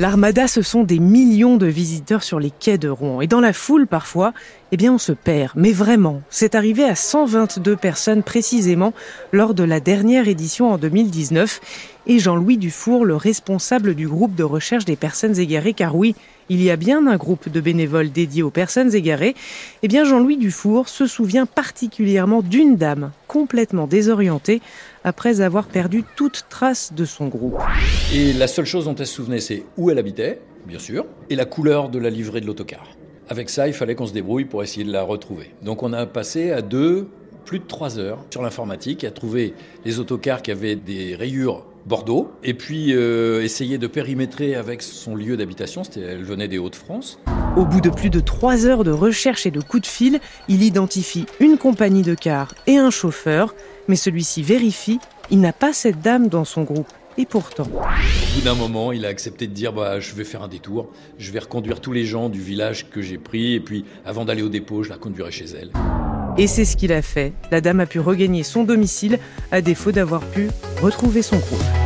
L'armada, ce sont des millions de visiteurs sur les quais de Rouen. Et dans la foule, parfois, eh bien, on se perd. Mais vraiment, c'est arrivé à 122 personnes précisément lors de la dernière édition en 2019. Et Jean-Louis Dufour, le responsable du groupe de recherche des personnes égarées, car oui, il y a bien un groupe de bénévoles dédié aux personnes égarées, eh bien Jean-Louis Dufour se souvient particulièrement d'une dame complètement désorientée après avoir perdu toute trace de son groupe. Et la seule chose dont elle se souvenait, c'est où elle habitait, bien sûr, et la couleur de la livrée de l'autocar. Avec ça, il fallait qu'on se débrouille pour essayer de la retrouver. Donc on a passé à deux, plus de trois heures sur l'informatique, à trouver les autocars qui avaient des rayures Bordeaux, et puis euh, essayer de périmétrer avec son lieu d'habitation, elle venait des Hauts-de-France. Au bout de plus de trois heures de recherche et de coups de fil, il identifie une compagnie de cars et un chauffeur, mais celui-ci vérifie, il n'a pas cette dame dans son groupe. Et pourtant. Au bout d'un moment, il a accepté de dire bah, Je vais faire un détour, je vais reconduire tous les gens du village que j'ai pris, et puis avant d'aller au dépôt, je la conduirai chez elle. Et c'est ce qu'il a fait. La dame a pu regagner son domicile, à défaut d'avoir pu retrouver son groupe.